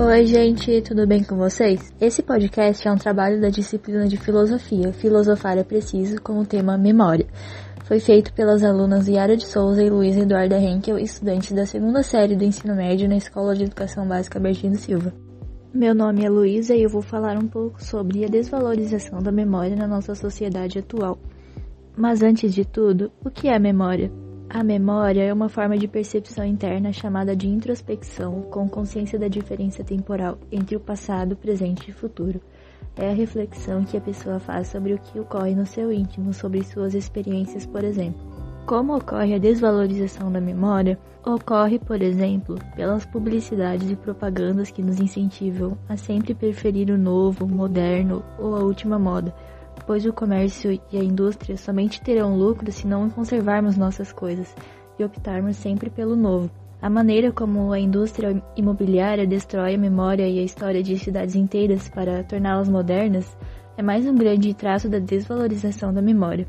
Oi, gente, tudo bem com vocês? Esse podcast é um trabalho da disciplina de filosofia, Filosofar é Preciso, com o tema Memória. Foi feito pelas alunas Yara de Souza e Luísa Eduarda Henkel, estudantes da segunda série do ensino médio na Escola de Educação Básica Bertino Silva. Meu nome é Luísa e eu vou falar um pouco sobre a desvalorização da memória na nossa sociedade atual. Mas antes de tudo, o que é memória? A memória é uma forma de percepção interna chamada de introspecção, com consciência da diferença temporal entre o passado, presente e futuro. É a reflexão que a pessoa faz sobre o que ocorre no seu íntimo, sobre suas experiências, por exemplo. Como ocorre a desvalorização da memória? Ocorre, por exemplo, pelas publicidades e propagandas que nos incentivam a sempre preferir o novo, moderno ou a última moda pois o comércio e a indústria somente terão lucro se não conservarmos nossas coisas e optarmos sempre pelo novo. A maneira como a indústria imobiliária destrói a memória e a história de cidades inteiras para torná-las modernas é mais um grande traço da desvalorização da memória.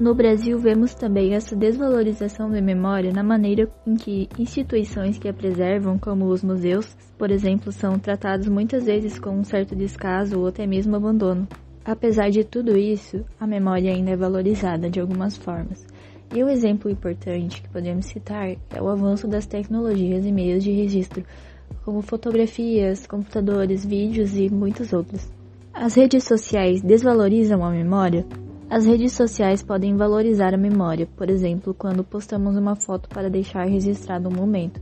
No Brasil, vemos também essa desvalorização da memória na maneira em que instituições que a preservam, como os museus, por exemplo, são tratados muitas vezes com um certo descaso ou até mesmo abandono. Apesar de tudo isso, a memória ainda é valorizada de algumas formas. E o exemplo importante que podemos citar é o avanço das tecnologias e meios de registro, como fotografias, computadores, vídeos e muitos outros. As redes sociais desvalorizam a memória? As redes sociais podem valorizar a memória, por exemplo, quando postamos uma foto para deixar registrado um momento,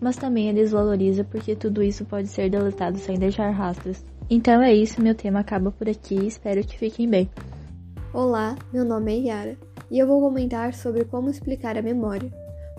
mas também a desvaloriza porque tudo isso pode ser deletado sem deixar rastros. Então é isso, meu tema acaba por aqui, espero que fiquem bem. Olá, meu nome é Yara e eu vou comentar sobre como explicar a memória.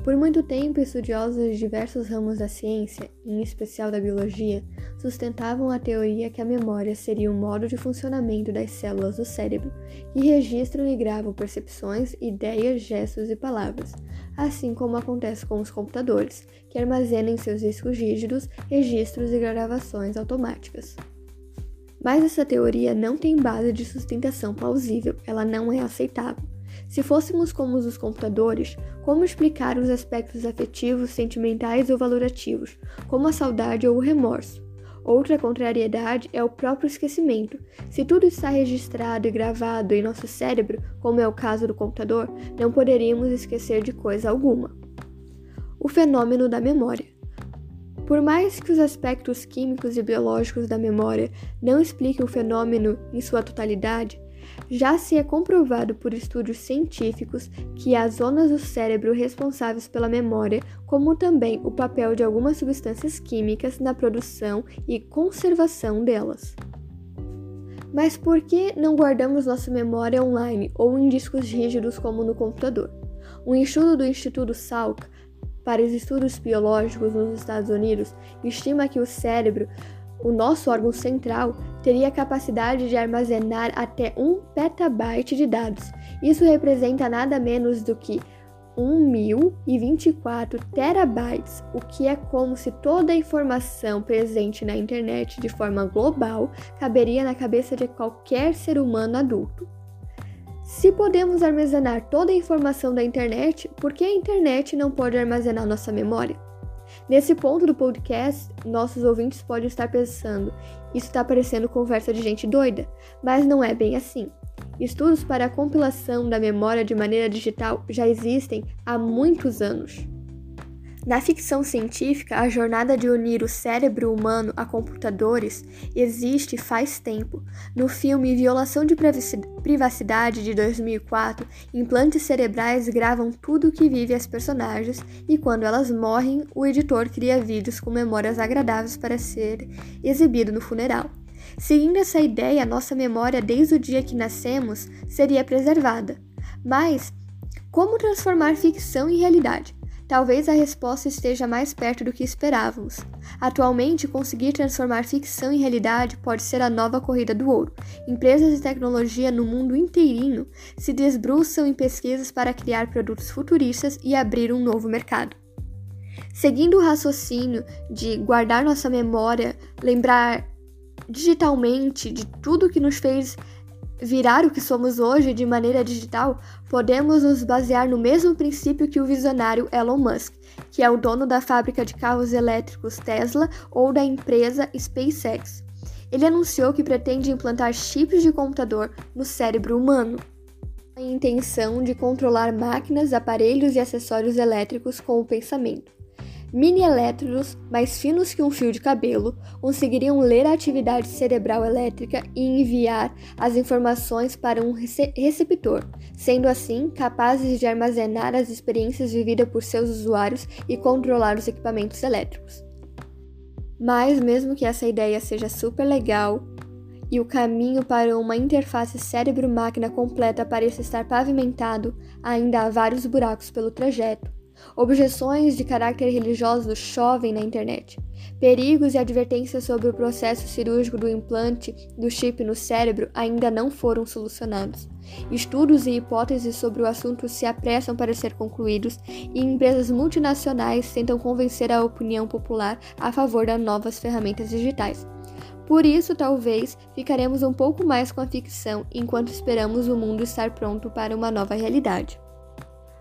Por muito tempo, estudiosos de diversos ramos da ciência, em especial da biologia, sustentavam a teoria que a memória seria um modo de funcionamento das células do cérebro que registram e gravam percepções, ideias, gestos e palavras, assim como acontece com os computadores, que armazenam em seus discos rígidos registros e gravações automáticas. Mas essa teoria não tem base de sustentação plausível, ela não é aceitável. Se fôssemos como os computadores, como explicar os aspectos afetivos, sentimentais ou valorativos, como a saudade ou o remorso? Outra contrariedade é o próprio esquecimento. Se tudo está registrado e gravado em nosso cérebro, como é o caso do computador, não poderíamos esquecer de coisa alguma. O fenômeno da memória. Por mais que os aspectos químicos e biológicos da memória não expliquem o fenômeno em sua totalidade, já se é comprovado por estudos científicos que as zonas do cérebro responsáveis pela memória, como também o papel de algumas substâncias químicas na produção e conservação delas. Mas por que não guardamos nossa memória online ou em discos rígidos como no computador? Um estudo do Instituto Salk para os estudos biológicos nos Estados Unidos, estima que o cérebro, o nosso órgão central, teria a capacidade de armazenar até 1 petabyte de dados. Isso representa nada menos do que 1.024 terabytes, o que é como se toda a informação presente na internet de forma global caberia na cabeça de qualquer ser humano adulto. Se podemos armazenar toda a informação da internet, por que a internet não pode armazenar nossa memória? Nesse ponto do podcast, nossos ouvintes podem estar pensando: isso está parecendo conversa de gente doida, mas não é bem assim. Estudos para a compilação da memória de maneira digital já existem há muitos anos. Na ficção científica, a jornada de unir o cérebro humano a computadores existe faz tempo. No filme Violação de Privacidade de 2004, implantes cerebrais gravam tudo o que vive as personagens e quando elas morrem, o editor cria vídeos com memórias agradáveis para ser exibido no funeral. Seguindo essa ideia, nossa memória desde o dia que nascemos seria preservada. Mas como transformar ficção em realidade? Talvez a resposta esteja mais perto do que esperávamos. Atualmente, conseguir transformar ficção em realidade pode ser a nova corrida do ouro. Empresas de tecnologia no mundo inteirinho se desbruçam em pesquisas para criar produtos futuristas e abrir um novo mercado. Seguindo o raciocínio de guardar nossa memória, lembrar digitalmente de tudo que nos fez virar o que somos hoje de maneira digital, podemos nos basear no mesmo princípio que o visionário Elon Musk, que é o dono da fábrica de carros elétricos Tesla ou da empresa SpaceX. Ele anunciou que pretende implantar chips de computador no cérebro humano. A intenção de controlar máquinas, aparelhos e acessórios elétricos com o pensamento. Mini-elétrodos, mais finos que um fio de cabelo, conseguiriam ler a atividade cerebral elétrica e enviar as informações para um rece receptor, sendo assim capazes de armazenar as experiências vividas por seus usuários e controlar os equipamentos elétricos. Mas, mesmo que essa ideia seja super legal e o caminho para uma interface cérebro-máquina completa pareça estar pavimentado, ainda há vários buracos pelo trajeto Objeções de caráter religioso chovem na internet. Perigos e advertências sobre o processo cirúrgico do implante do chip no cérebro ainda não foram solucionados. Estudos e hipóteses sobre o assunto se apressam para ser concluídos e empresas multinacionais tentam convencer a opinião popular a favor das novas ferramentas digitais. Por isso, talvez, ficaremos um pouco mais com a ficção enquanto esperamos o mundo estar pronto para uma nova realidade.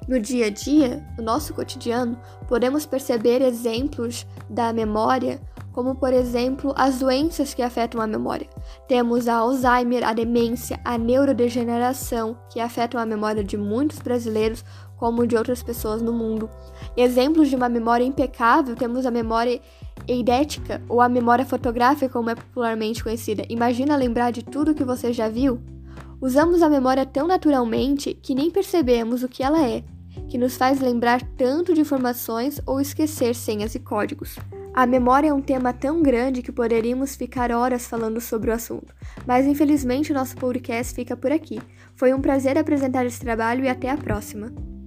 No dia a dia, no nosso cotidiano, podemos perceber exemplos da memória, como por exemplo as doenças que afetam a memória. Temos a Alzheimer, a demência, a neurodegeneração, que afetam a memória de muitos brasileiros, como de outras pessoas no mundo. Exemplos de uma memória impecável, temos a memória eidética ou a memória fotográfica, como é popularmente conhecida. Imagina lembrar de tudo que você já viu? Usamos a memória tão naturalmente que nem percebemos o que ela é que nos faz lembrar tanto de informações ou esquecer senhas e códigos. A memória é um tema tão grande que poderíamos ficar horas falando sobre o assunto, mas infelizmente o nosso podcast fica por aqui. Foi um prazer apresentar esse trabalho e até a próxima!